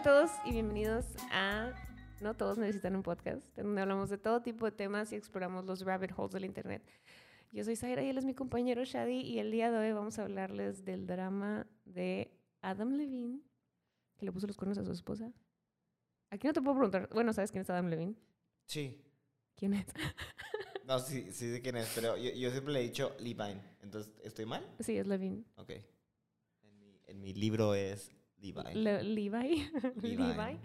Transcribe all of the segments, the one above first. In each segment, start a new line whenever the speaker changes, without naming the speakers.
a todos y bienvenidos a No Todos Necesitan un Podcast, donde hablamos de todo tipo de temas y exploramos los rabbit holes del Internet. Yo soy Zaira y él es mi compañero Shadi y el día de hoy vamos a hablarles del drama de Adam Levine, que le puso los cuernos a su esposa. Aquí no te puedo preguntar, bueno, ¿sabes quién es Adam Levine?
Sí.
¿Quién es?
No, sí, sí sé quién es, pero yo, yo siempre le he dicho Levine. Entonces, ¿estoy mal?
sí, es Levine.
Ok. En mi, en mi libro es Levine.
Le- Levi.
Levine.
Levi.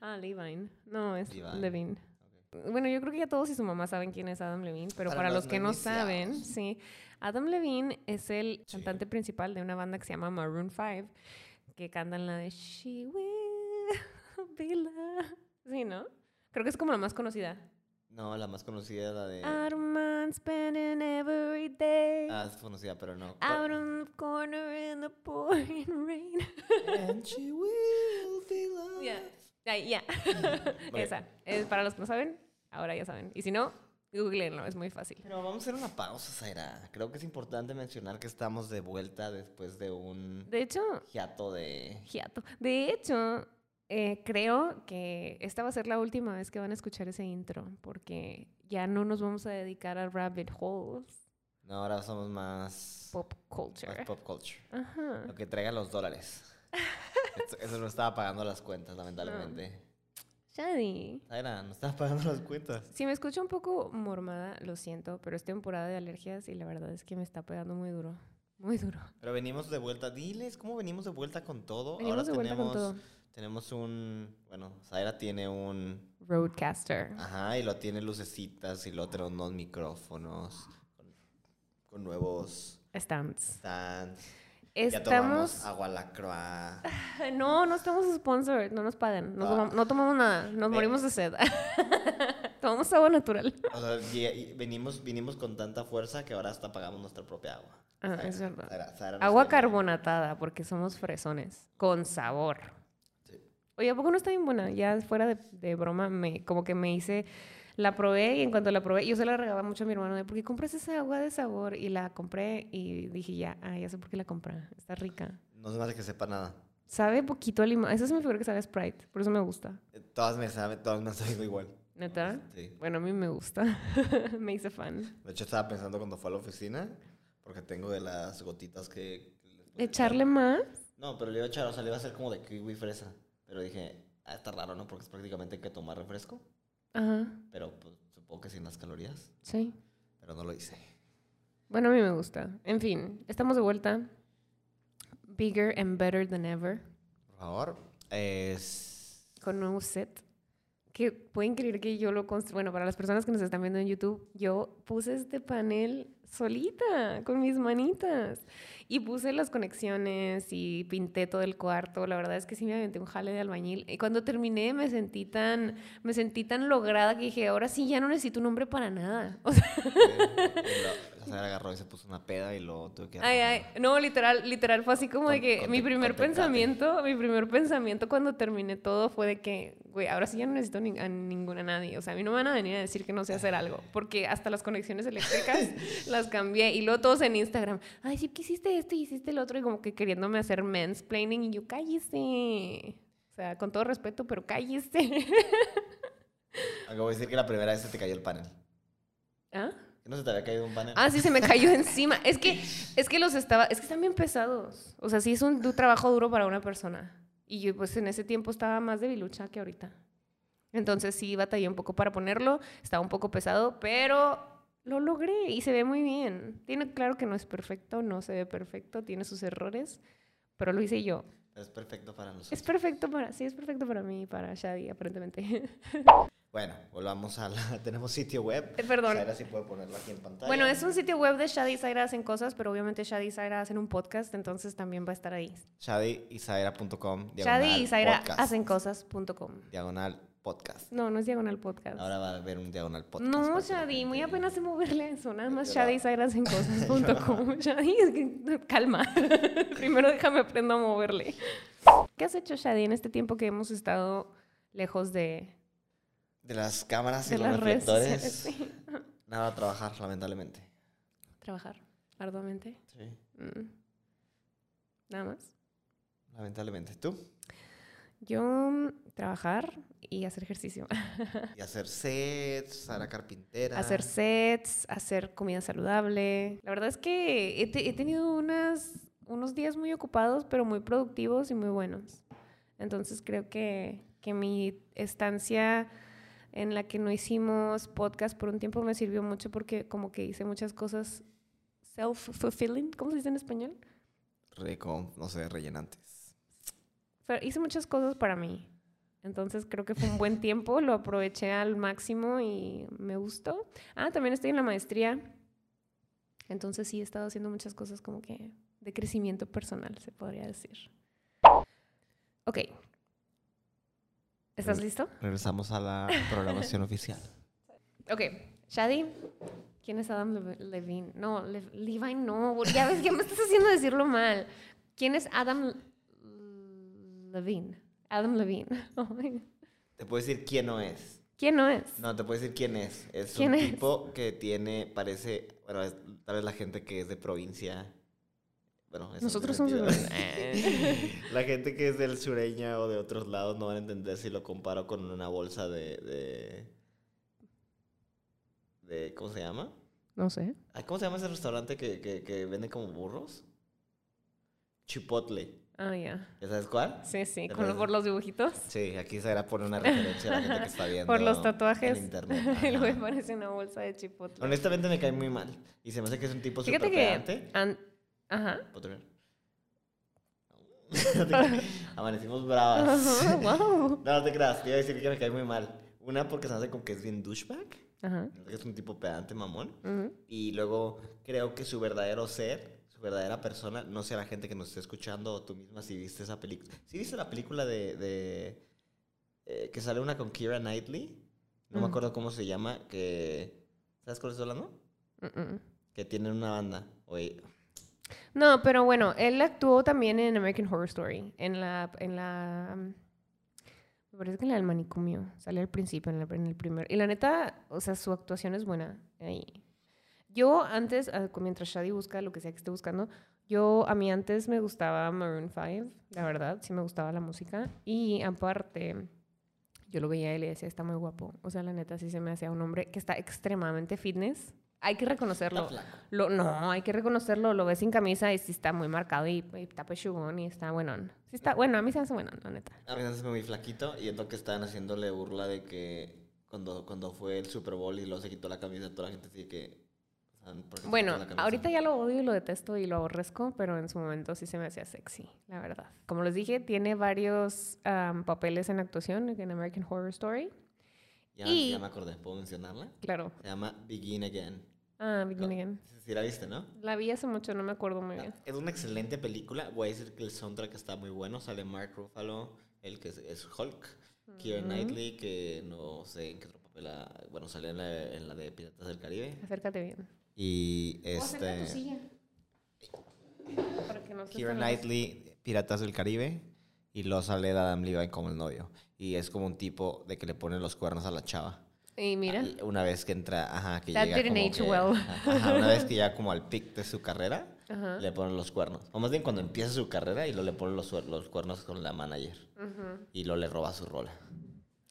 Ah, Levine. No, es
Levine.
Bueno, yo creo que ya todos y su mamá saben quién es Adam Levine, pero para,
Para
los
los
que
no
saben, sí, Adam Levine es el
Sí.
cantante principal de una banda que se llama Maroon 5, que cantan la de She Will Be Loved. Sí, ¿no? Creo que es como la más conocida.
No, la más conocida es la de...
Mind, spending every day.
Ah, es conocida, pero no.
Out on the corner in the pouring rain.
And she will be loved.
Ya, ya.
Vale.
Esa. Es para los que no saben, ahora ya saben. Y si no, googleenlo, es muy fácil.
Pero vamos a hacer una pausa, Zaira. Creo que es importante mencionar que estamos de vuelta después de un
De hecho,
hiato de...
hiato. De hecho, eh, creo que esta va a ser la última vez que van a escuchar ese intro, porque ya no nos vamos a dedicar a rabbit holes,
No, ahora somos más...
pop culture.
más pop culture.
Ajá.
Lo que traiga los dólares. eso, eso no estaba pagando las cuentas, lamentablemente.
Shadi.
Zaira, no estaba pagando las cuentas.
Si me escucho un poco mormada, lo siento, pero es temporada de alergias y la verdad es que me está pegando muy duro. Muy duro.
Pero venimos de vuelta. Diles, ¿cómo venimos de vuelta con todo?
Venimos
Ahora
de vuelta con
tenemos,
todo.
Tenemos un... Bueno, Zaira tiene un...
Roadcaster.
Ajá, y lo tiene lucecitas y lo tenemos unos micrófonos con, con nuevos
Stands.
stands. Ya
Estamos.
tomamos agua la croix.
No, no estamos sponsored, no nos pagan. No,
Ah.
tomamos, no tomamos nada, nos
Ve.
morimos de sed. tomamos agua natural.
O sea, y- y venimos, vinimos con tanta fuerza que ahora hasta pagamos nuestra propia agua.
Ah, es verdad. Agua
tiene-
carbonatada, porque somos fresones. Con sabor. Oye, ¿a poco no está bien buena? Ya fuera de, de broma, me, como que me hice. La probé y en cuanto la probé, yo se la regaba mucho a mi hermano de ¿por qué compras esa agua de sabor? Y la compré y dije ya, ah, ya sé por qué la compré. Está rica.
No se me hace que sepa nada.
Sabe poquito a limón. Esa se me figura que sabe a Sprite, por eso me gusta.
Eh, Todas me saben, todas me han sabido igual.
¿Neta?
Sí.
Bueno, a mí me gusta. me hice fan.
De hecho, estaba pensando cuando fue a la oficina, porque tengo de las gotitas que...
¿Echarle
echar.
más?
No, pero le iba a echar, o sea, le iba a hacer como de kiwi fresa. Pero dije, ah, está raro, ¿no? Porque es prácticamente que tomar refresco.
Ajá,
Pero pues, supongo que sin las calorías.
sí.
Pero no lo hice.
Bueno, a mí me gusta. En fin, estamos de vuelta. Bigger and better than ever.
Por favor. Es...
Con nuevo set. Que pueden creer que yo lo construí. Bueno, para las personas que nos están viendo en YouTube, yo puse este panel solita, con mis manitas. Y puse las conexiones y pinté todo el cuarto. La verdad es que sí me aventé un jale de albañil. Y cuando terminé me sentí tan, me sentí tan lograda que dije, ahora sí ya no necesito un hombre para nada. O sea,
la agarró y se puso una peda y lo tuve que...
Ay, ay, no, literal, literal, fue así como de que mi primer pensamiento, mi primer pensamiento cuando terminé todo fue de que, güey, ahora sí ya no necesito ni- a ninguna nadie. O sea, a mí no me van a venir a decir que no sé hacer algo, porque hasta las conexiones eléctricas las cambié y luego todos en Instagram, ay, sí que hiciste esto y hiciste el otro y como que queriéndome hacer mansplaining y yo, cállese. O sea, con todo respeto, pero cállese.
Acabo de decir que la primera vez se te cayó el panel.
¿Ah?
¿Que ¿No se te había caído un panel?
Ah, sí, se me cayó encima. Es que, es que los estaba, es que están bien pesados. O sea, sí es un du- trabajo duro para una persona. Y yo, pues, en ese tiempo estaba más debilucha que ahorita. Entonces sí batallé un poco para ponerlo. Estaba un poco pesado, pero lo logré y se ve muy bien. Tiene claro que no es perfecto, no se ve perfecto, tiene sus errores, pero lo hice yo.
Es perfecto para nosotros.
Es perfecto para, sí, es perfecto para mí y para Shadi, aparentemente.
Bueno, volvamos a la... Tenemos sitio web.
Eh, perdón.
Zaira sí puede ponerlo aquí en pantalla.
Bueno, es un sitio web de Shadi y Zaira hacen cosas, pero obviamente Shadi y Zaira hacen un podcast, entonces también va a estar ahí. Shadi
diagonal
y Zaira hacen cosas.com.
Diagonal podcast.
No, no es diagonal podcast.
Ahora va a haber un diagonal podcast.
no, Shadi, muy apenas sé moverle eso. Nada más
Yo
Shadi Zaira hacen cosas.com. Shadi, es que- calma. Primero déjame aprendo a moverle. ¿Qué has hecho, Shadi, en este tiempo que hemos estado lejos de,
De las cámaras y
de
los
las redes
reflectores.
sociales? Sí.
Nada trabajar, lamentablemente.
Trabajar arduamente.
Sí.
Mm. Nada más.
Lamentablemente. ¿Tú?
Yo mm, trabajar y hacer ejercicio.
Y hacer sets, Sara Carpintera.
hacer sets, hacer comida saludable. La verdad es que he, te- he tenido unas, unos días muy ocupados, pero muy productivos y muy buenos. Entonces creo que, que mi estancia en la que no hicimos podcast por un tiempo me sirvió mucho porque como que hice muchas cosas self-fulfilling, ¿cómo se dice en español?
Rico, no sé, rellenantes.
Pero hice muchas cosas para mí. Entonces creo que fue un buen tiempo, lo aproveché al máximo y me gustó. Ah, también estoy en la maestría. Entonces sí he estado haciendo muchas cosas como que de crecimiento personal, se podría decir. Ok. ¿Estás listo?
Regresamos a la programación oficial.
Ok. Shadi, ¿quién es Adam Lev- Levine? No, Lev- Levine no. Ya ves que me estás haciendo decirlo mal. ¿Quién es Adam Levine? Adam Levine. Ay,
Te puedo decir quién no es.
¿Quién no es?
No, te puedo decir quién es. Es
¿Quién
un
es?
tipo que tiene, parece, bueno, es- tal vez la gente que es de provincia. Bueno, no
Nosotros somos...
La gente que es del sureña o de otros lados no van a entender si lo comparo con una bolsa de. de, de- ¿Cómo se llama?
no sé.
¿Cómo se llama ese restaurante que, que, que vende como burros? Chipotle.
Ah, ya.
¿Ya sabes cuál?
Sí, sí. Con,
parece.
por los dibujitos.
Sí, aquí se era poner una referencia a la gente que está viendo.
Por los tatuajes.
En internet.
El güey parece una bolsa de chipotle.
Honestamente me cae muy mal. Y se me hace que es un tipo súper
que... Ajá.
¿Puedo? Amanecimos bravas.
Wow.
No, no te creas, te iba a decir que me cae muy mal. Una porque se me hace como que es bien douchebag.
Ajá.
Es un tipo pedante mamón. Y luego creo que su verdadero ser, verdadera persona, no sea la gente que nos esté escuchando o tú misma si viste esa película. ¿Sí viste la película de... de, eh, que sale una con Kira Knightley? No me
Mm.
acuerdo cómo se llama, que... ¿Sabes cuál estoy hablando?
Mm, mm.
Que tienen una banda. Oye,
No, pero bueno, él actuó también en American Horror Story. En la... En la me parece que en la del manicomio. Sale al principio, en el, en el primer... Y la neta, o sea, su actuación es buena. ahí. Yo antes, ah, mientras Shadi busca lo que sea que esté buscando, yo, a mí antes me gustaba Maroon 5, la verdad, sí me gustaba la música. Y aparte, yo lo veía y le decía, está muy guapo. O sea, la neta, sí se me hacía un hombre que está extremadamente fitness. Hay que reconocerlo. Lo, no, hay que reconocerlo. Lo ves sin camisa y sí está muy marcado y, y está pechugón y está buenón. Sí está, bueno, a mí se me hace buenón, la neta.
A mí se me hace muy flaquito y es lo que estaban haciéndole burla de que cuando, cuando fue el Super Bowl y luego se quitó la camisa, toda la gente decía que...
Bueno,
la camisa?
ahorita ya lo odio y lo detesto y lo aborrezco, pero en su momento sí se me hacía sexy, la verdad. Como les dije, tiene varios am, papeles en actuación en American Horror Story.
Ya,
y-
ya me acordé, ¿puedo mencionarla?
Claro.
Se llama Begin Again.
Ah, Begin Again.
Sí, la viste, ¿no?
La vi hace mucho, no me acuerdo muy bien.
Es una excelente película. Voy a decir que el soundtrack está muy bueno. Sale Mark Ruffalo, el que es, Hulk. Keira
Ujú.
Knightley, que no sé en qué otro papel. ha- Bueno, sale en la, en la de Piratas del Caribe.
Acércate bien.
Y este.
No
Keira
te-
Knightley, Piratas del Caribe. Y luego sale Adam Levine como el novio. Y es como un tipo de que le pone los cuernos a la chava.
Y mira,
Una vez que entra, ajá, que
That
llega
didn't
como que-
well.
ajá, una vez que ya como al pic de su carrera, le ponen los cuernos. O más bien cuando empieza su carrera y luego le ponen los, los cuernos con la manager.
Ujú.
Y luego le roba su rola.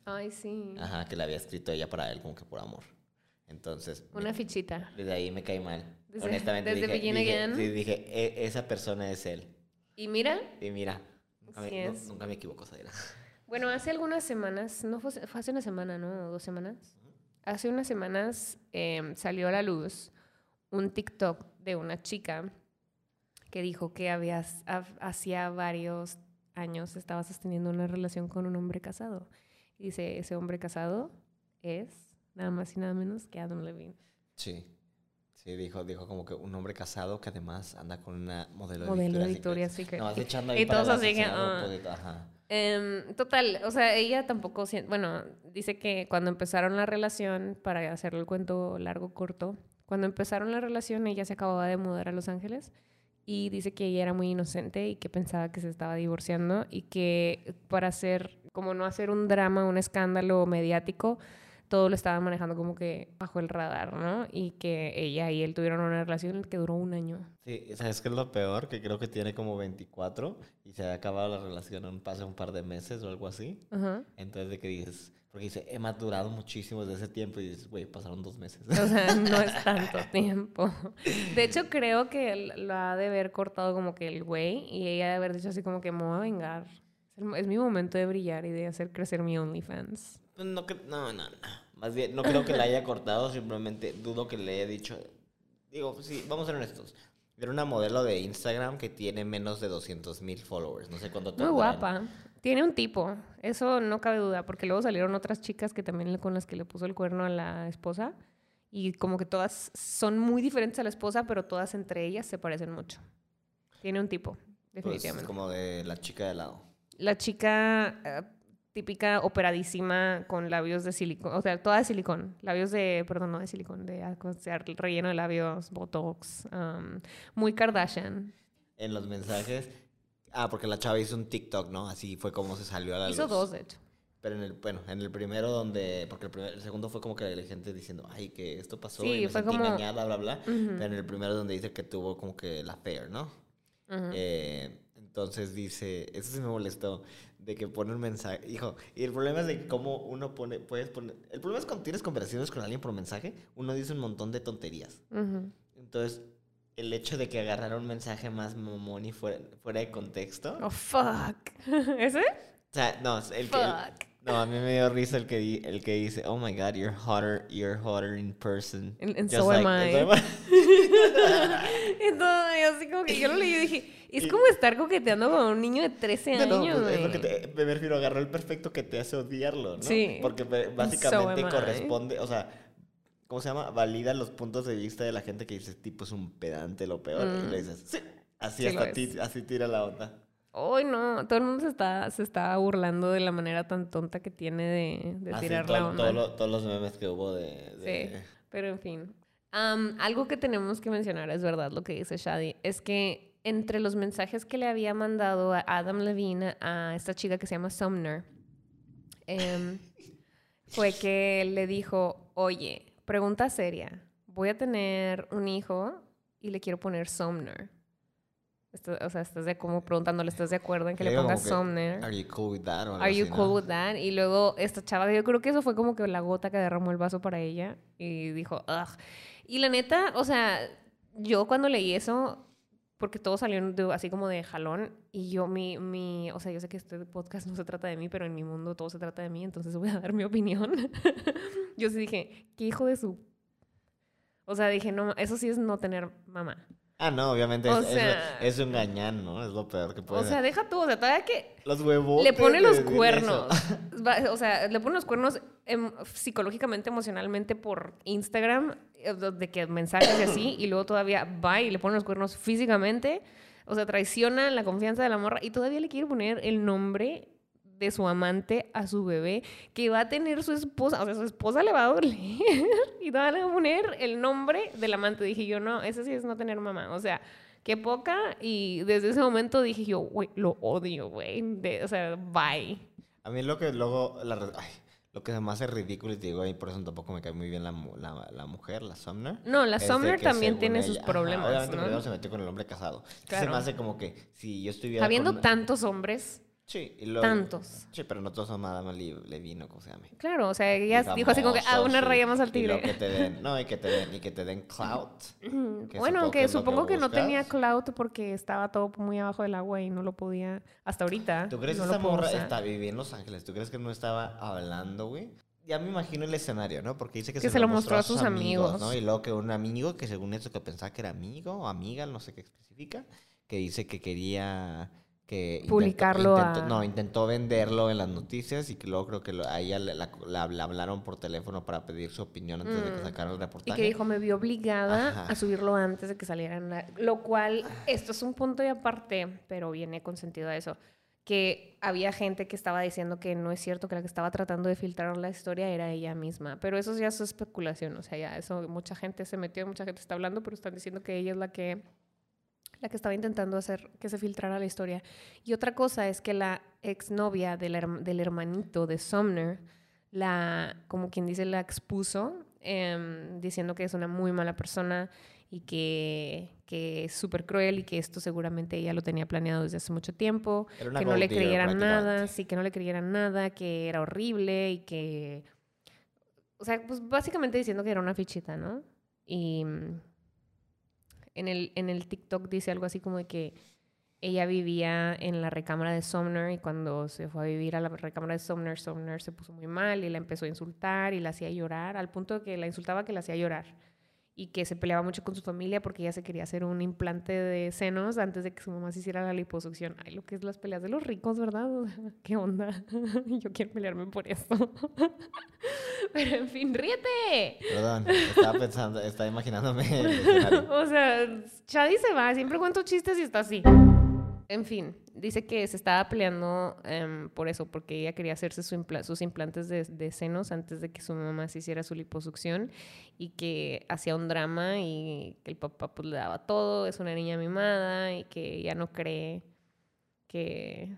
Ay, sí.
Ajá, que le había escrito ella para él como que por amor. Entonces, me-
Una fichita.
desde ahí me cae mal.
Desde-
Honestamente
desde
dije,
Begin
dije-
Again.
sí, dije, "E- esa persona es él.
Y mira,
Y mira, nunca, me,
es.
nunca me equivoco, Zaira.
Bueno, hace algunas semanas, no fue, fue hace una semana, ¿no? O dos semanas. Hace unas semanas em, salió a la luz un TikTok de una chica que dijo que había, ha- hacía varios años estaba sosteniendo una relación con un hombre casado. Y dice, ese hombre casado es nada más y nada menos que Adam Levine.
Sí. Sí, dijo, dijo como que un hombre casado que además anda con una modelo,
Modelo de Victoria's
Secret.
Y-
echando ahí
y
para
todos así que,
poquito, ajá.
Em, total, o sea, ella tampoco, bueno, dice que cuando empezaron la relación, para hacerle el cuento largo, corto, cuando empezaron la relación ella se acababa de mudar a Los Ángeles y dice que ella era muy inocente y que pensaba que se estaba divorciando y que para hacer, como no hacer un drama, un escándalo mediático, todo lo estaba manejando como que bajo el radar, ¿no? Y que ella y él tuvieron una relación que duró un año.
Sí, ¿sabes qué es lo peor? Que creo que tiene como 24 y se ha acabado la relación en pase un par de meses o algo así.
Ajá.
Entonces, de que dices, porque dice, he madurado muchísimo desde ese tiempo y dices, güey, pasaron dos meses.
O sea, no es tanto tiempo. De hecho, creo que lo ha de haber cortado como que el güey y ella de haber dicho así como que me voy a vengar. Es mi momento de brillar y de hacer crecer mi OnlyFans.
Pues no, no, no, no. Más bien, no creo que la haya cortado, simplemente dudo que le haya dicho. Digo, pues sí, vamos a ser honestos. Era una modelo de Instagram que tiene menos de 200 mil followers. No sé cuánto
Muy guapa. Tiene un tipo, eso no cabe duda, porque luego salieron otras chicas que también con las que le puso el cuerno a la esposa y como que todas son muy diferentes a la esposa, pero todas entre ellas se parecen mucho. Tiene un tipo,
Pues,
definitivamente.
como de la chica de lado.
La chica eh, típica operadísima con labios de silicón, o sea, toda de silicón, labios de, perdón, no de silicón, de ah, o sea, relleno de labios, botox, um, muy Kardashian.
En los mensajes. Ah, porque la chava hizo un TikTok, ¿no? Así fue como se salió a la
Hizo
luz.
dos, de hecho.
Pero en el, bueno, en el primero donde, porque el, primer- el segundo fue como que la gente diciendo, ay, que esto pasó
Sí,
y me
fue
sentí
como-
engañada, bla, bla. Pero en el primero donde dice que tuvo como que la affair, ¿no? Eh, entonces dice, eso sí me molestó, de que pone un mensaje, hijo, y el problema es de cómo uno pone, puedes poner, el problema es cuando tienes conversaciones con alguien por mensaje, uno dice un montón de tonterías. Entonces, el hecho de que agarrara un mensaje más mamón y fuera, fuera de contexto,
Oh, fuck. ¿Ese?
o sea, no, el que... el-
Fuck.
no, a mí me dio risa el que, di- el que dice, oh my god, you're hotter, you're hotter in person.
And- and so am
like- am I.
Entonces, así como que yo lo leí y dije, es
Y-
como estar coqueteando con un niño de 13
No, no,
años,
pues, es lo que te, me refiero, agarró el perfecto que te hace odiarlo, ¿no?
Sí.
Porque
So
básicamente
am I.
corresponde, o sea, ¿cómo se llama? Valida los puntos de vista de la gente que dice, tipo es un pedante, lo peor. Y
Mm.
le dices, sí, así
Sí
hasta ti, así tira la onda.
Ay, no, todo el mundo se está, se está burlando de la manera tan tonta que tiene de, de
Así
tirar
todo-
la onda.
todo lo- todos los memes que hubo de... de-
Sí, pero en fin. Am, algo que tenemos que mencionar, es verdad lo que dice Shadi, es que entre los mensajes que le había mandado a Adam Levine a esta chica que se llama Sumner, em, fue que le dijo, oye, pregunta seria, voy a tener un hijo y le quiero poner Sumner. Esto- o sea, estás de como preguntándole, ¿estás de acuerdo en que le pongas Sumner?
Are you cool with that? o algo
Are you
así, ¿no?
cool with that? Y luego esta chava, yo creo que eso fue como que la gota que derramó el vaso para ella y dijo, ugh. Y la neta, o sea, yo cuando leí eso, porque todo salió así como de jalón y yo mi, mi, o sea, yo sé que este podcast no se trata de mí, pero en mi mundo todo se trata de mí, entonces voy a dar mi opinión. yo sí dije, qué hijo de su... O sea, dije, no, eso sí es no tener mamá.
Ah, no, obviamente es, es-
sea-
es un gañán, ¿no? Es lo peor que puede
O sea, deja tú, o sea, todavía que
Los huevos.
le pone los cuernos. O sea, le pone los cuernos em, psicológicamente, emocionalmente por Instagram, eh, de que mensajes y así, y luego todavía va y le pone los cuernos físicamente. O sea, traiciona la confianza de la morra y todavía le quiere poner el nombre de su amante a su bebé que va a tener su esposa. O sea, su esposa le va a doler y todavía le va a poner el nombre del amante. Dije yo, no, eso sí es no tener mamá. O sea, qué poca. Y desde ese momento dije yo, güey, lo odio, güey. O sea, bye.
A mí lo que luego, la, ay, lo que se me hace ridículo y te digo, y por eso tampoco me cae muy bien la, la, la mujer, la Sumner.
No, la
es
Sumner también tiene sus
ella- ajá,
problemas,
obviamente
¿no?
primero se metió con el hombre casado. Se
Claro.
me hace como que si yo estuviera
Habiendo
con-
tantos hombres,
Sí, y
tantos.
Sí, pero no todos son Madame Le- Levine o como se llame.
Claro, o sea, ella
Y
dijo así como que, ah,
famosos,
una raya más al
y lo
tigre.
que te den, no, y que te den, y que te den clout. Que
Bueno,
supongo que
que
es lo que
supongo que, no tenía clout porque estaba todo muy abajo del agua y no lo podía, hasta ahorita.
¿Tú crees
no
que esta
puedo
morra
usar.
está viviendo en Los Ángeles? ¿Tú crees que no estaba hablando, güey? Ya me imagino el escenario, ¿no? Porque dice que,
Que se lo mostró a sus amigos.
¿no? Y luego que un amigo, que según eso que pensaba que era amigo o amiga, no sé qué especifica, que dice que quería que
Publicarlo
intentó-
a-
No, intentó venderlo en las noticias y que luego creo que lo- a ella la- hablaron por teléfono para pedir su opinión antes de que
Mm.
sacaran el
Y
reportaje.
que dijo, me vio obligada
Ajá.
a subirlo antes de que salieran. la-". Lo cual, esto es un punto y aparte, pero viene con sentido a eso. Que había gente que estaba diciendo que no es cierto, que la que estaba tratando de filtrar la historia era ella misma. Pero eso ya es especulación, o sea, ya eso mucha gente se metió, mucha gente está hablando, pero están diciendo que ella es la que la que estaba intentando hacer que se filtrara la historia. Y otra cosa es que la exnovia del, del hermanito de Sumner la, como quien dice, la expuso, em, diciendo que es una muy mala persona y que, que es súper cruel y que esto seguramente ella lo tenía planeado desde hace mucho tiempo, que no le creyeran nada, sí, que no le creyeran nada, que era horrible y que... O sea, pues básicamente diciendo que era una fichita, ¿no? Y en el, en el TikTok dice algo así como de que ella vivía en la recámara de Sumner y cuando se fue a vivir a la recámara de Sumner, Sumner se puso muy mal y la empezó a insultar y la hacía llorar, al punto de que la insultaba que la hacía llorar y que se peleaba mucho con su familia porque ella se quería hacer un implante de senos antes de que su mamá se hiciera la liposucción. Ay, lo que es las peleas de los ricos, ¿verdad? ¿Qué onda? Yo quiero pelearme por esto. Pero en fin, ríete.
Perdón, estaba pensando, estaba imaginándome.
O sea, Chadi se va, siempre cuento chistes y está así. En fin, dice que se estaba peleando em, por eso, porque ella quería hacerse sus implantes de, de senos antes de que su mamá se hiciera su liposucción y que hacía un drama y que el papá pues le daba todo, es una niña mimada y que ella no cree que,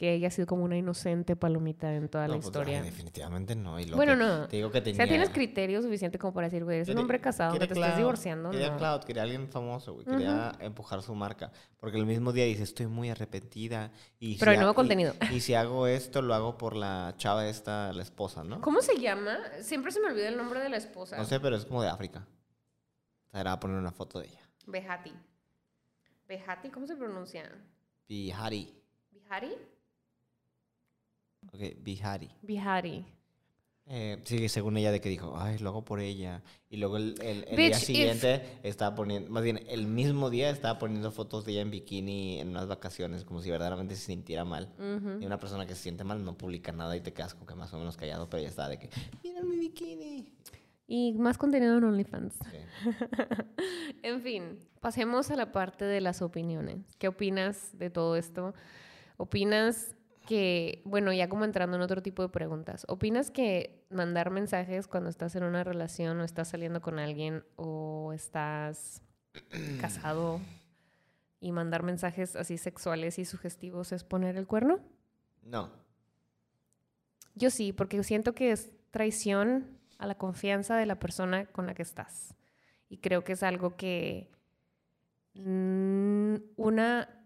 que ella ha sido como una inocente palomita en toda la
pues, ay,
historia.
definitivamente no. Y lo
bueno,
que-
no.
Te digo que
O
tenía...
sea, tienes criterio suficiente como para decir, güey, eres un hombre casado, te estás
clout,
divorciando,
Quería
no.
clout, quería alguien famoso, güey. Quería empujar su marca. Porque el mismo día dice, estoy muy arrepentida. Y
Pero
si
hay nuevo
ha-
contenido.
Y, si hago esto, lo hago por la chava esta, la esposa, ¿no?
¿Cómo se llama? Siempre se me olvida el nombre de la esposa.
No sé, pero es como de África. O sea, era poner una foto de ella.
Behati. Behati, ¿cómo se pronuncia?
Bihari.
¿Bihari?
Ok, Bihari.
Bihari.
Eh, sí, según ella, de que dijo, ay, lo hago por ella. Y luego el, el- el día
if-
siguiente estaba poniendo, más bien, el mismo día estaba poniendo fotos de ella en bikini en unas vacaciones, como si verdaderamente se sintiera mal.
Ujú.
Y una persona que se siente mal no publica nada y te quedas como que más o menos callado, pero ya está de que, mira mi bikini.
Y más contenido en OnlyFans.
Sí.
En fin, pasemos a la parte de las opiniones. ¿Qué opinas de todo esto? ¿Opinas que, bueno, ya como entrando en otro tipo de preguntas, ¿opinas que mandar mensajes cuando estás en una relación o estás saliendo con alguien o estás casado y mandar mensajes así sexuales y sugestivos es poner el cuerno?
No.
Yo sí, porque siento que es traición a la confianza de la persona con la que estás. Y creo que es algo que mm, una,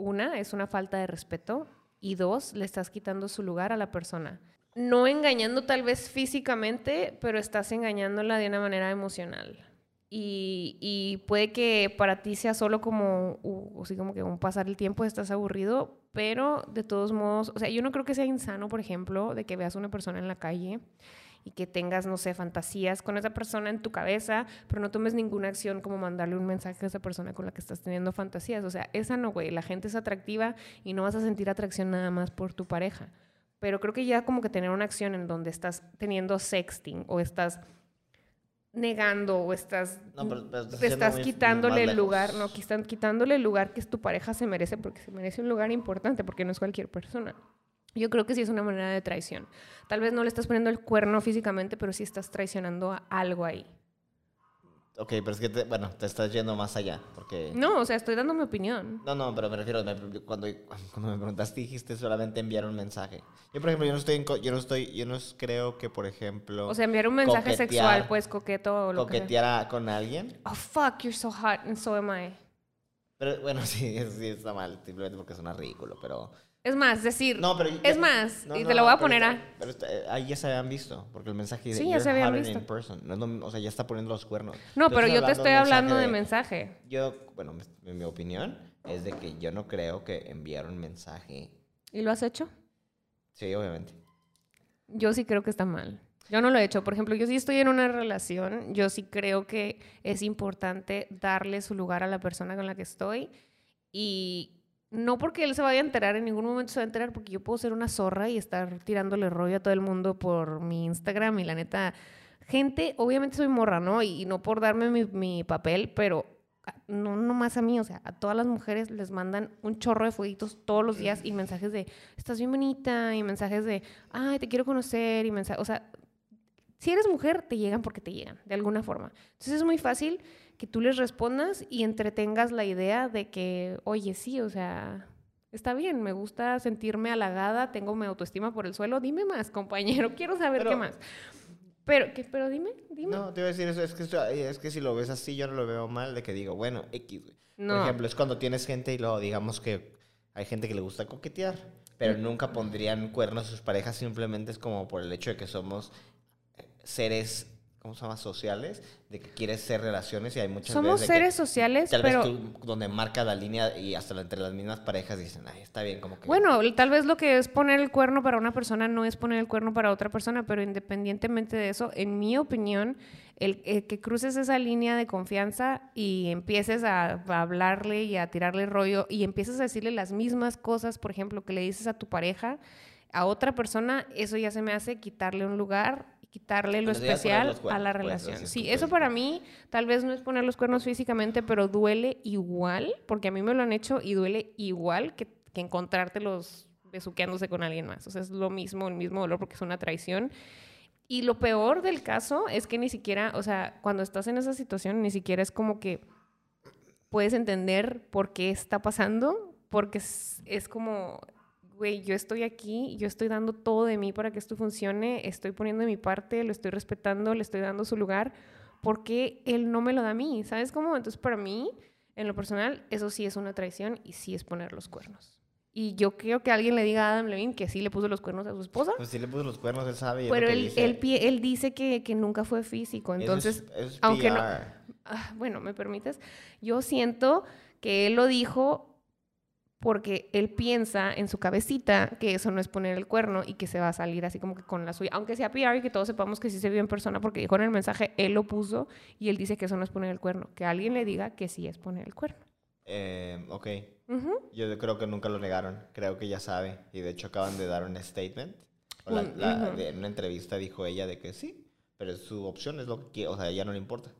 una es una falta de respeto y dos, le estás quitando su lugar a la persona. No engañando tal vez físicamente, pero estás engañándola de una manera emocional. Y, y puede que para ti sea solo como, uh, así como que un pasar el tiempo, estás aburrido, pero de todos modos, o sea, yo no creo que sea insano, por ejemplo, de que veas a una persona en la calle y que tengas, no sé, fantasías con esa persona en tu cabeza, pero no tomes ninguna acción como mandarle un mensaje a esa persona con la que estás teniendo fantasías. O sea, esa no, güey, la gente es atractiva y no vas a sentir atracción nada más por tu pareja. Pero creo que ya como que tener una acción en donde estás teniendo sexting o estás negando o estás
No, pero- pero estás
te estás
muy-
quitándole el lugar, no, están quitándole el lugar que tu pareja se merece porque se merece un lugar importante porque no es cualquier persona. Yo creo que sí es una manera de traición. Tal vez no le estás poniendo el cuerno físicamente, pero sí estás traicionando a algo ahí.
Ok, pero es que, te- bueno, te estás yendo más allá, porque...
No, o sea, estoy dando mi opinión.
No, no, pero me refiero, me- cuando, cuando me preguntaste dijiste solamente enviar un mensaje. Yo, por ejemplo, yo no estoy, en yo no estoy, yo no creo que, por ejemplo,
O sea, enviar un mensaje
Coquetear.
sexual, pues coqueto o lo que sea.
coquetear con alguien.
Oh, fuck, you're so hot and so am I.
Pero bueno, sí, sí está mal, simplemente porque suena ridículo, pero...
Es más, decir,
No, pero...
es más,
no,
y te lo voy a poner a...
Pero eh, ahí ya se habían visto, porque el mensaje dice,
Sí, ya
"You're
se habían visto.
in person". No es lo- o sea, ya está poniendo los cuernos.
No, pero yo te estoy hablando de
mensaje
mensaje.
Yo, bueno, mi, mi opinión es de que yo no creo que enviar un mensaje...
¿Y lo has hecho?
Sí, obviamente.
Yo sí creo que está mal. Yo no lo he hecho. Por ejemplo, yo sí estoy en una relación. Yo sí creo que es importante darle su lugar a la persona con la que estoy. Y no porque él se vaya a enterar, en ningún momento se va a enterar, porque yo puedo ser una zorra y estar tirándole rollo a todo el mundo por mi Instagram. Y la neta, gente, obviamente soy morra, ¿no? Y, no por darme mi, papel, pero no nomás a mí, o sea, a todas las mujeres les mandan un chorro de fueguitos todos los días y mensajes de, estás bien bonita, y mensajes de, ay, te quiero conocer, y mensajes, o sea, si eres mujer, te llegan porque te llegan, de alguna forma. Entonces es muy fácil que tú les respondas y entretengas la idea de que, oye, sí, o sea, Está bien, me gusta sentirme halagada, tengo mi autoestima por el suelo. Dime más, compañero, quiero saber
Pero-
qué más. Pero, ¿qué? pero dime, dime.
No, te iba a decir eso. Es que, es que si lo ves así, yo no lo veo mal de que digo, bueno, X, güey. Por
No.
ejemplo, es cuando tienes gente y luego digamos que hay gente que le gusta coquetear, pero
Mm.
nunca pondrían cuernos a sus parejas, simplemente es como por el hecho de que somos seres, ¿cómo se llama? Sociales, de que quieres ser relaciones y hay muchas
Somos
veces de que
seres sociales,
Tal
pero...
vez tú, donde marca la línea y hasta entre las mismas parejas dicen, ay, está bien, como que...
Bueno, tal vez lo que es poner el cuerno para una persona no es poner el cuerno para otra persona, pero independientemente de eso, en mi opinión, el, el que cruces esa línea de confianza y empieces a, a hablarle y a tirarle rollo y empieces a decirle las mismas cosas, por ejemplo, que le dices a tu pareja, a otra persona, eso ya se me hace quitarle un lugar, quitarle lo especial
los
a la
pues,
relación. Sí, eso para mí tal vez no es poner los cuernos físicamente, pero duele igual, porque a mí me lo han hecho y duele igual que, que encontrártelos besuqueándose con alguien más. O sea, es lo mismo, el mismo dolor porque es una traición. Y lo peor del caso es que ni siquiera, o sea, cuando estás en esa situación, ni siquiera es como que puedes entender por qué está pasando, porque es, es como, güey, yo estoy aquí, yo estoy dando todo de mí para que esto funcione, estoy poniendo de mi parte, lo estoy respetando, le estoy dando su lugar, ¿por qué él no me lo da a mí? ¿Sabes cómo? Entonces, para mí, en lo personal, eso sí es una traición y sí es poner los cuernos. Y yo creo que alguien le diga a Adam Levine que sí le puso los cuernos a su esposa,
Pues si le puso los cuernos, él sabe. es
pero él,
dice.
él, él dice que, que nunca fue físico.
Es-
Entonces,
eso es
aunque no- ah, bueno, ¿me permites? Yo siento que él lo dijo porque él piensa en su cabecita que eso no es poner el cuerno y que se va a salir así como que con la suya. Aunque sea PR y que todos sepamos que sí se vio en persona porque dijo en el mensaje, él lo puso y él dice que eso no es poner el cuerno. Que alguien le diga que sí es poner el cuerno.
Eh, ok.
Ujú.
Yo creo que nunca lo negaron. Creo que ya sabe. Y de hecho acaban de dar un statement. O la-
Un-
la-
ujú.
de- en una entrevista dijo ella de que sí. Pero su opción es lo que. O sea, a ella no le importa.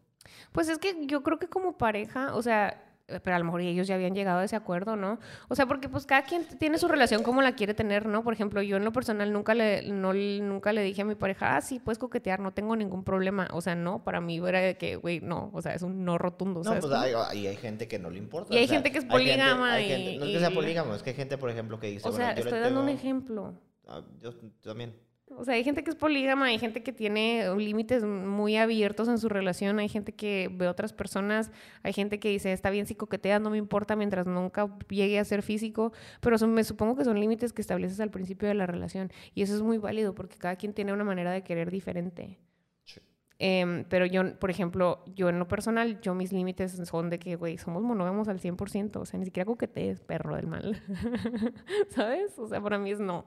Pues es que yo creo que como pareja, o sea, pero a lo mejor ellos ya habían llegado a ese acuerdo, ¿no? O sea, porque pues cada quien tiene su relación como la quiere tener, ¿no? Por ejemplo, yo en lo personal nunca le, no, nunca le dije a mi pareja, ah, sí, puedes coquetear, no tengo ningún problema. O sea, no, para mí era de que, güey, no, o sea, es un no rotundo,
No,
¿sabes?
pues
cómo?
hay, y hay gente que no le importa.
Y hay
o sea,
gente que es
hay gente-
polígama
hay
y-
gente- no es que sea polígamo, es que hay gente, por ejemplo, que dice.
o
bueno,
sea,
yo
estoy dando un ejemplo.
Ah, yo también.
O sea, hay gente que es polígama, hay gente que tiene límites muy abiertos en su relación, hay gente que ve otras personas, hay gente que dice, está bien si coqueteas, no me importa mientras nunca llegue a ser físico, pero son- me supongo que son límites que estableces al principio de la relación y eso es muy válido porque cada quien tiene una manera de querer diferente.
Sí.
Em, pero yo, por ejemplo, yo en lo personal, yo mis límites son de que, güey, somos monógamos al 100%, o sea, ni siquiera coquetees, perro del mal. ¿Sabes? O sea, para mí es no.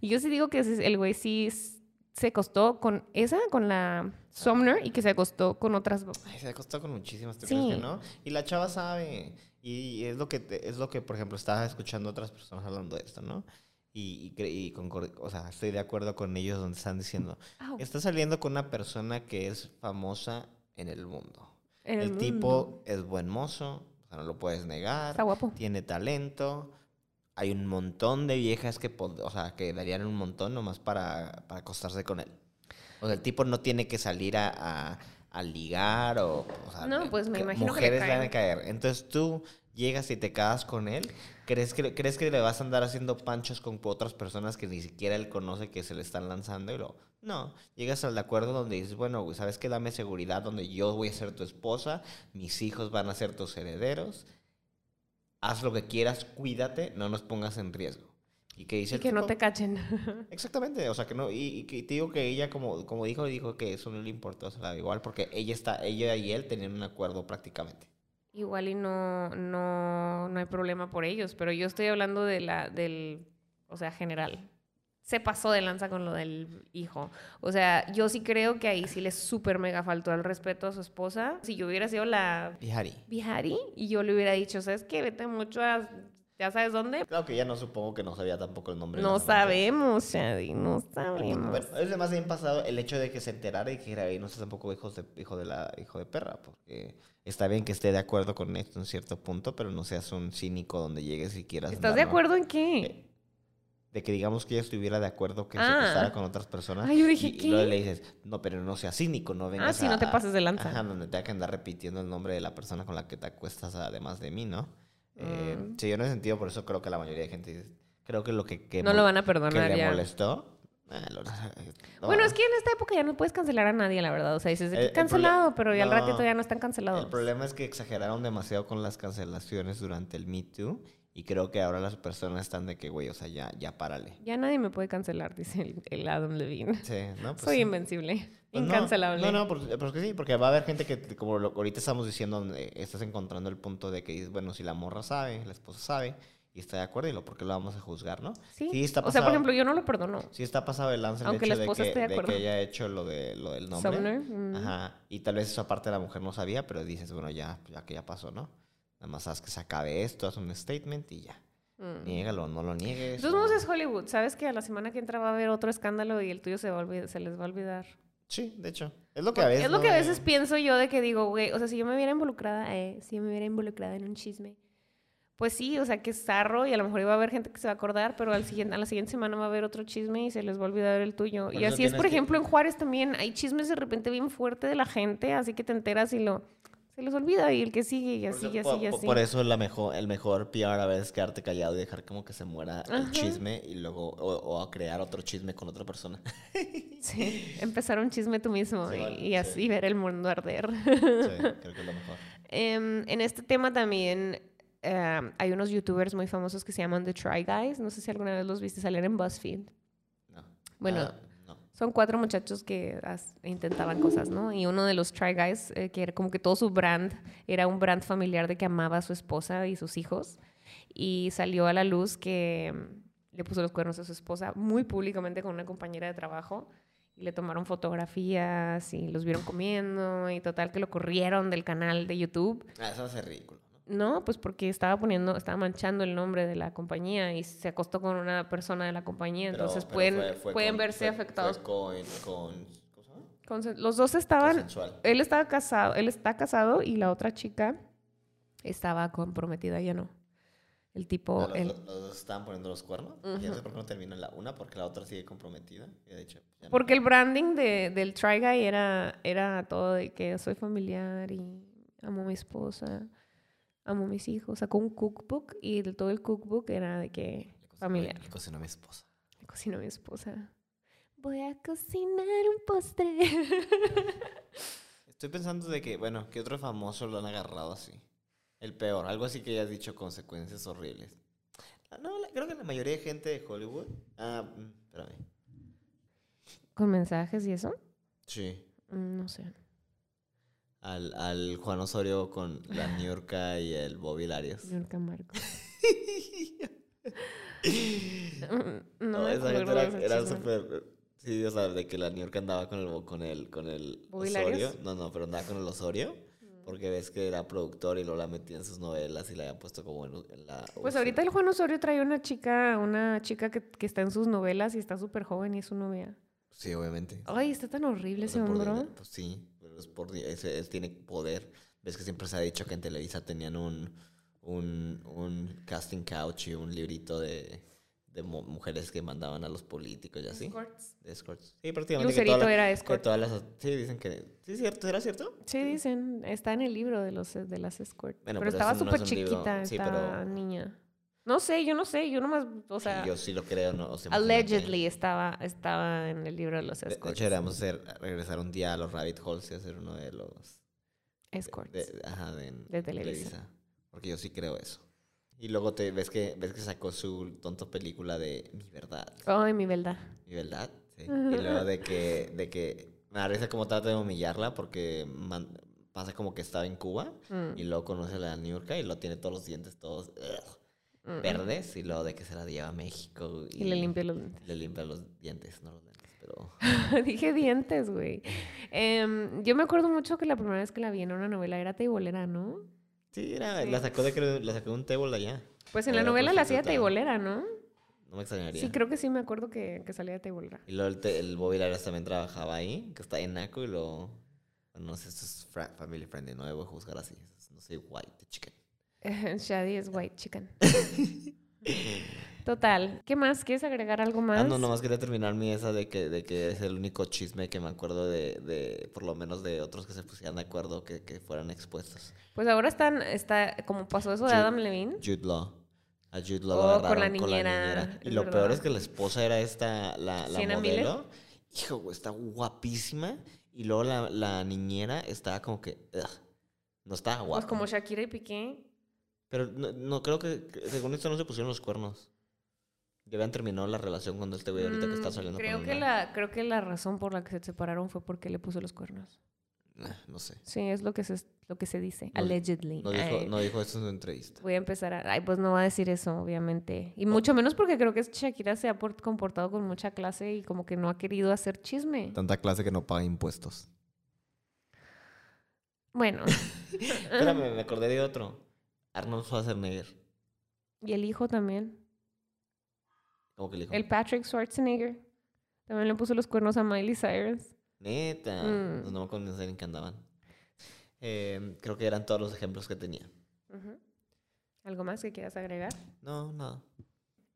Y yo sí digo que el güey sí se acostó con esa, con la Sumner, y que se acostó con otras.
Ay, se acostó con muchísimas, ¿tú
Sí.
crees que no? Y la chava sabe. Y es lo que, es lo que por ejemplo, estaba escuchando otras personas hablando de esto, ¿no? Y, y, y concor- o sea, estoy de acuerdo con ellos donde están diciendo,
Au,
está saliendo con una persona que es famosa en el mundo.
en
El,
mundo.
tipo es buen mozo, o sea, no lo puedes negar.
Está guapo.
Tiene talento. Hay un montón de viejas que, o sea, que darían un montón nomás para, para acostarse con él. O sea, el tipo no tiene que salir a, a- a ligar o... o sea,
No, pues me imagino que le
van a caer. Entonces tú llegas y te quedas con él. ¿Crees que, ¿Crees que le vas a andar haciendo panchos con otras personas que ni siquiera él conoce que se le están lanzando? Y lo, no, llegas al acuerdo donde dices, bueno, güey, ¿sabes qué? Dame seguridad donde yo voy a ser tu esposa, mis hijos van a ser tus herederos. Haz lo que quieras, cuídate, no nos pongas en riesgo. Y que dice
Y que no te cachen.
Exactamente, o sea que no, y, y te digo que ella como, como dijo, dijo que eso no le importó, o sea, igual porque ella está, ella y él tenían un acuerdo prácticamente.
Igual y no, no, no hay problema por ellos, pero yo estoy hablando de la, del, o sea, general. Se pasó de lanza con lo del hijo. O sea, yo sí creo que ahí sí le súper mega faltó el respeto a su esposa. Si yo hubiera sido la
Bihari.
Bihari y yo le hubiera dicho, ¿sabes qué? Vete mucho a, ya sabes dónde.
Claro que ella no supongo que no sabía tampoco el nombre.
No sabemos, Shadi, no sabemos.
Bueno, es además bien pasado el hecho de que se enterara y que era, no sé tampoco hijos de, hijo de la hijo de perra, porque está bien que esté de acuerdo con esto en cierto punto, pero no seas un cínico donde llegues y quieras.
¿Estás de acuerdo en qué?
Eh, De que digamos que ella estuviera de acuerdo que se
Ah.
acostara con otras personas.
Ay, yo dije,
y, y luego
¿qué?
le dices, no, pero no seas cínico, no vengas
sí,
a-
no te pases de lanza.
Ajá, donde tenga que andar repitiendo el nombre de la persona con la que te acuestas además de mí, ¿no? Eh,
Mm.
Sí, yo no he sentido, por eso creo que la mayoría de gente dice- creo que lo que, que
No lo van a
que
perdonar
le
ya.
molestó. eh, lo- no.
Bueno, es que en esta época ya no puedes cancelar a nadie, la verdad. O sea, dices que
El- el
cancelado, pero ya al ratito ya no están cancelados.
El problema es que exageraron demasiado con las cancelaciones durante el Me Too y creo que ahora las personas están de que, güey, o sea, ya, ya párale.
Ya nadie me puede cancelar, dice el, el Adam Levine.
Sí, ¿no? Pues
Soy
sí.
invencible,
Pues no,
incancelable.
No, no, porque, porque sí, porque va a haber gente que, como lo, ahorita estamos diciendo, donde estás encontrando el punto de que, dices, bueno, si la morra sabe, la esposa sabe, y está de acuerdo, y lo, ¿por qué lo vamos a juzgar, no?
Sí.
Sí, está
o sea, por ejemplo, yo no lo perdono.
Sí está pasado el lance el
Aunque
hecho
la
de que,
esté de
de que ella ha hecho lo, de, lo del nombre.
Sumner, mm.
Ajá. Y tal vez esa parte la mujer no sabía, pero dices, bueno, ya, ya que ya pasó, ¿no? Nada más haz que se acabe esto, haz un statement y ya.
Mm.
Niégalo, no lo niegues.
De todos
o-
modos es Hollywood. Sabes que a la semana que entra va a haber otro escándalo y el tuyo se, va a olvid- se les va a olvidar.
Sí, de hecho. Es lo que a veces.
es lo
¿no?
que a veces pienso yo de que digo, güey, o sea, si yo me hubiera involucrada, eh, si yo me hubiera involucrada en un chisme, pues sí, o sea, que es zarro y a lo mejor iba a haber gente que se va a acordar, pero al siguiente, a la siguiente semana va a haber otro chisme y se les va a olvidar el tuyo.
Por
y así es, por
que-
ejemplo, en Juárez también hay chismes de repente bien fuerte de la gente, así que te enteras y lo se les olvida y el que sigue y así y así y así.
por eso la mejor, el mejor PR a veces es quedarte callado y dejar como que se muera el chisme y luego, o, o a crear otro chisme con otra persona.
Sí, empezar un chisme tú mismo
Sí,
y,
vale,
y
sí.
así ver el mundo arder.
Sí, creo que es lo mejor.
Em, en este tema también em, hay unos youtubers muy famosos que se llaman The Try Guys. No sé si alguna vez los viste salir en BuzzFeed.
No.
Bueno,
Ah.
Son cuatro muchachos que as- intentaban cosas, ¿no? Y uno de los Try Guys, eh, que era como que todo su brand, era un brand familiar de que amaba a su esposa y sus hijos. Y salió a la luz que em, le puso los cuernos a su esposa muy públicamente con una compañera de trabajo. Y le tomaron fotografías y los vieron comiendo y total que lo corrieron del canal de YouTube.
Ah, eso ser ridículo. ¿No?
Pues porque estaba poniendo, estaba manchando el nombre de la compañía y se acostó con una persona de la compañía,
Pero-
entonces
pero
pueden,
fue- fue
pueden
con-
verse
fue-
afectados. Los dos estaban,
Consensual.
él estaba casado, él está casado y la otra chica estaba comprometida, ella no. El tipo,
Ah, los,
él-
los- los dos estaban poniendo los cuernos. Ya no sé por qué no terminó la una, porque la otra sigue comprometida. Y de hecho, ya no.
porque el branding de, del Try Guy era, era todo de que soy familiar y amo a mi esposa, amo a mis hijos. Sacó un cookbook y todo el cookbook era de que
Le
familiar.
le cocinó a mi esposa.
Me cocinó mi esposa. Voy a cocinar un postre.
Estoy pensando de que, bueno, ¿qué otro famoso lo han agarrado así? El peor, algo así que hayas dicho consecuencias horribles. Ah, No, la- creo que la mayoría de gente de Hollywood. Ah, mm, espérame.
¿Con mensajes y eso?
Sí.
Mm, No sé.
Al, al Juan Osorio con la Niurka y el Bobby Larios.
Nunca Marco. Mm, No,
No, esa gente era, súper. Sí, o sea, de que la Niurka andaba con el, con el, con el
¿Bobby
Osorio.
Larios?
No, no, pero andaba con el Osorio. Porque ves que era productor y luego la metía en sus novelas y la habían puesto como en, en la.
Pues ahorita el Juan Osorio trae una chica, una chica que, que está en sus novelas y está súper joven y es su novia.
Sí, obviamente.
Ay, está tan horrible ese
dinero, Pues sí, pero es por ese- él tiene poder. Ves que siempre se ha dicho que en Televisa tenían un, un, un casting couch y un librito de, de mu- mujeres que mandaban a los políticos y así.
Escorts.
De escorts. Sí, prácticamente.
Lucerito
que toda la-
era
que
escort.
todas las, sí, dicen que. Sí, cierto, ¿será cierto?
Sí, dicen, está en el libro de los de las escort.
Bueno,
pero
pero
estaba
eso no es
súper
libro.
chiquita
Sí,
esta
pero-
niña. No sé, yo no sé, yo nomás, o sea,
yo sí lo creo, ¿no? O sea,
allegedly estaba, estaba en el libro de los
De, de
escorts.
hecho, deberíamos hacer, regresar un día a los rabbit holes y hacer uno de los.
Escorts.
De, ajá, de,
De Televisa.
Porque yo sí creo eso. Y luego te ves que ves que sacó su tonto película de Mi Verdad.
Ay, mi verdad.
Mi Verdad. Sí. Y luego de que, de que me da como trata de humillarla porque man- pasa como que estaba en Cuba
Mm,
y luego conoce a la Niurka y lo tiene todos los dientes todos ugh,
mm.
verdes y luego de que se la lleva a México y,
Y le limpia los dientes.
le limpia los dientes, no los dientes, pero
Dije dientes, güey. Em, yo me acuerdo mucho que la primera vez que la vi en una novela era teibolera, ¿no?
sí, era,
Sí.
la sacó de la sacó de un table allá.
Pues en la novela la hacía teibolera, ¿no?
No me extrañaría.
Sí, creo que sí me acuerdo que, que salía de teibolera.
Y luego el, te- el Bobby también trabajaba ahí, que está en Naco y lo... no sé, esto es family friendly, no debo juzgar así. No soy white chicken.
Shadi es white chicken. Total. ¿Qué más? ¿Quieres agregar algo más?
Ah, no, nomás quería terminar mi esa de que, de que es el único chisme que me acuerdo de, de por lo menos de otros que se pusieran de acuerdo que, que fueran expuestos.
Pues ahora están, está, como pasó eso de
Jude-
Adam Levine.
Jude Law. A Jude Law
Oh, con la
agarraron
niñera,
Y lo
verdad.
peor es que la esposa era esta, la, la modelo. Hijo, güey, está guapísima. Y luego la, la niñera estaba como que... ugh, no estaba guapa.
Pues como Shakira y Piqué.
Pero no, no, creo que, que según esto no se pusieron los cuernos. Ya habían terminado la relación con este güey ahorita que está
Mm,
saliendo
creo
con
que
una-
la Creo que la razón por la que se separaron fue porque le puso los cuernos.
Nah, no sé.
Sí, es lo que se, lo que se dice.
No
allegedly.
No dijo, no dijo esto en su entrevista.
Voy a empezar a... Ay, pues no va a decir eso, obviamente. Y mucho menos porque creo que Shakira se ha por- comportado con mucha clase y como que no ha querido hacer chisme.
Tanta clase que no paga impuestos.
Bueno.
Espérame, me acordé de otro. Arnold Schwarzenegger.
y el hijo también.
¿Cómo que le dijo?
El Patrick Schwarzenegger. También le puso los cuernos a Miley Cyrus.
Neta.
Mm.
No me acuerdo en qué andaban. Eh, creo que eran todos los ejemplos que tenía.
¿Algo más que quieras agregar?
No, nada.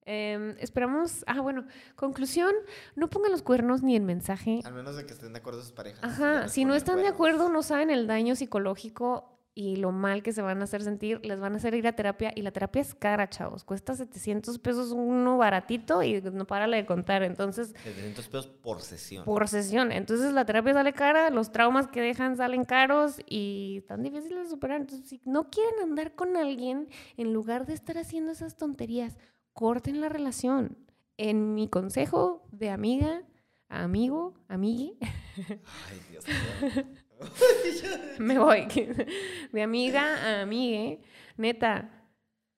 Em, esperamos. Ah, bueno. Conclusión: no pongan los cuernos ni el mensaje.
Al menos de que estén de acuerdo sus parejas.
Ajá. Si no están de acuerdo, no saben el daño psicológico y lo mal que se van a hacer sentir. Les van a hacer ir a terapia. Y la terapia es cara, chavos. Cuesta 700 pesos uno baratito y no para de contar. Entonces,
700 pesos por sesión.
por sesión. Entonces la terapia sale cara, los traumas que dejan salen caros y tan difíciles de superar. Entonces, si no quieren andar con alguien, en lugar de estar haciendo esas tonterías, corten la relación. En mi consejo de amiga, amigo, amigue,
Ay, Dios mío.
me voy. De amiga a amigue, neta,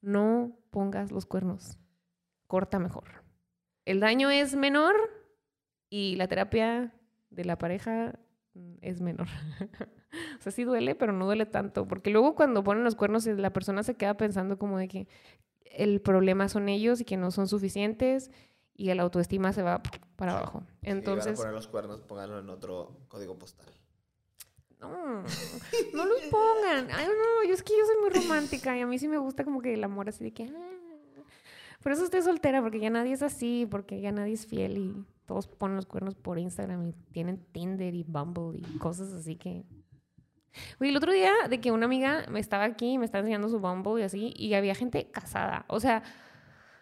no pongas los cuernos. Corta mejor. El daño es menor y la terapia de la pareja es menor. o sea, sí duele, pero no duele tanto. Porque luego cuando ponen los cuernos, eh, la persona se queda pensando como de que el problema son ellos y que no son suficientes y la autoestima se va para abajo.
Si van a
Entonces,
poner los cuernos, pónganlo en otro código postal.
No, no los pongan. Ay, no, yo es que yo soy muy romántica y a mí sí me gusta como que el amor así de que... ah. Por eso estoy soltera, porque ya nadie es así, porque ya nadie es fiel y todos ponen los cuernos por Instagram y tienen Tinder y Bumble y cosas así que... Oye, el otro día de que una amiga me estaba aquí y me estaba enseñando su Bumble y así, y había gente casada. O sea,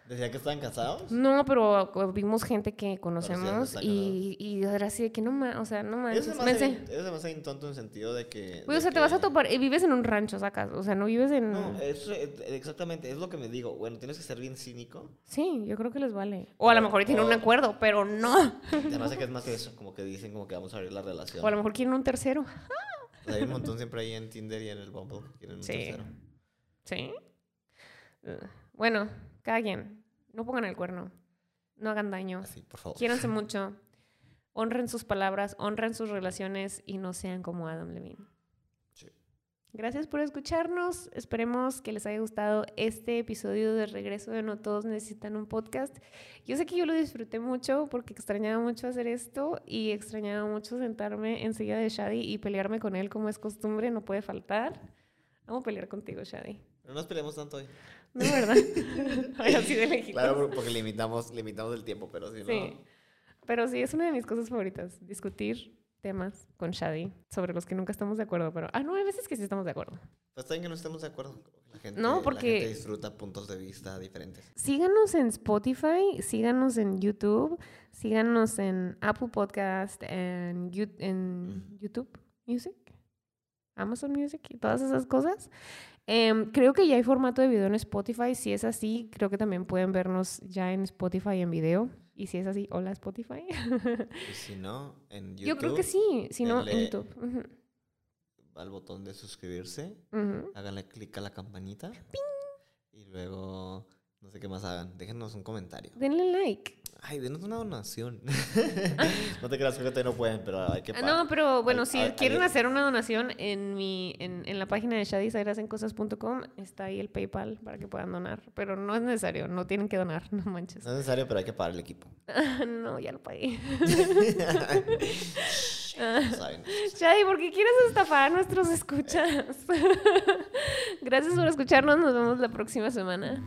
¿Decía que estaban casados?
no, pero vimos gente que conocemos y, y era así de que no más, o sea, no más.
Hace bien tonto en el sentido de que...
Güey, o sea, te vas a topar, y vives en un rancho, sacas, o sea, no vives en...
No, eso, eh, exactamente, es lo que me digo. Bueno, tienes que ser bien cínico.
Sí, yo creo que les vale. O a lo mejor tienen un acuerdo, pero no.
Además de que es más que eso, como que dicen como que vamos a abrir la relación.
O a lo mejor quieren un tercero.
Hay un montón siempre ahí en Tinder y en el Bumble quieren un
Sí.
tercero.
¿Sí? Bueno, cada quien. No pongan el cuerno. No hagan daño.
Así, por favor.
Quiéranse mucho. Honren sus palabras, honren sus relaciones y no sean como Adam Levine.
Sí.
Gracias por escucharnos. Esperemos que les haya gustado este episodio de regreso de No Todos Necesitan un Podcast. Yo sé que yo lo disfruté mucho porque extrañaba mucho hacer esto y extrañaba mucho sentarme enseguida de Shadi y pelearme con él como es costumbre, no puede faltar. Vamos a pelear contigo, Shadi.
No nos peleemos tanto hoy.
No, ¿verdad? Así de lejitos.
Claro, por- porque limitamos, limitamos el tiempo, pero si no...
Sí. Pero sí, es una de mis cosas favoritas, discutir temas con Shadi sobre los que nunca estamos de acuerdo, pero... Ah, no, hay veces que sí estamos de acuerdo.
Pues también que no estemos de acuerdo. La gente,
No,
La
porque-
gente disfruta puntos de vista diferentes.
Síganos en Spotify, síganos en YouTube, síganos en Apple Podcast, en, en. YouTube Music, Amazon Music y todas esas cosas. Em, creo que ya hay formato de video en Spotify. Si es así, creo que también pueden vernos ya en Spotify en video. Y si es así, hola Spotify.
Y si no, en YouTube...
Yo creo que sí, si no, en YouTube. Ujú,
Al botón de suscribirse,
ujú.
háganle clic a la campanita. Y luego... No sé qué más hagan. Déjenos un comentario.
Denle like.
Ay, denos una donación. no te creas, fíjate, no pueden, pero hay que
Ah,
pagar.
no, pero bueno,
Al-
si
al-
quieren
al-
hacer una donación en mi en, en la página de shadisairasencosas.com está ahí el PayPal para que puedan donar, pero no es necesario, no tienen que donar, no manches.
No es necesario, pero hay que pagar el equipo.
no, ya lo pagué.
No saben.
Shadi, ¿por qué quieres estafar a nuestros escuchas? Gracias por escucharnos, nos vemos la próxima semana.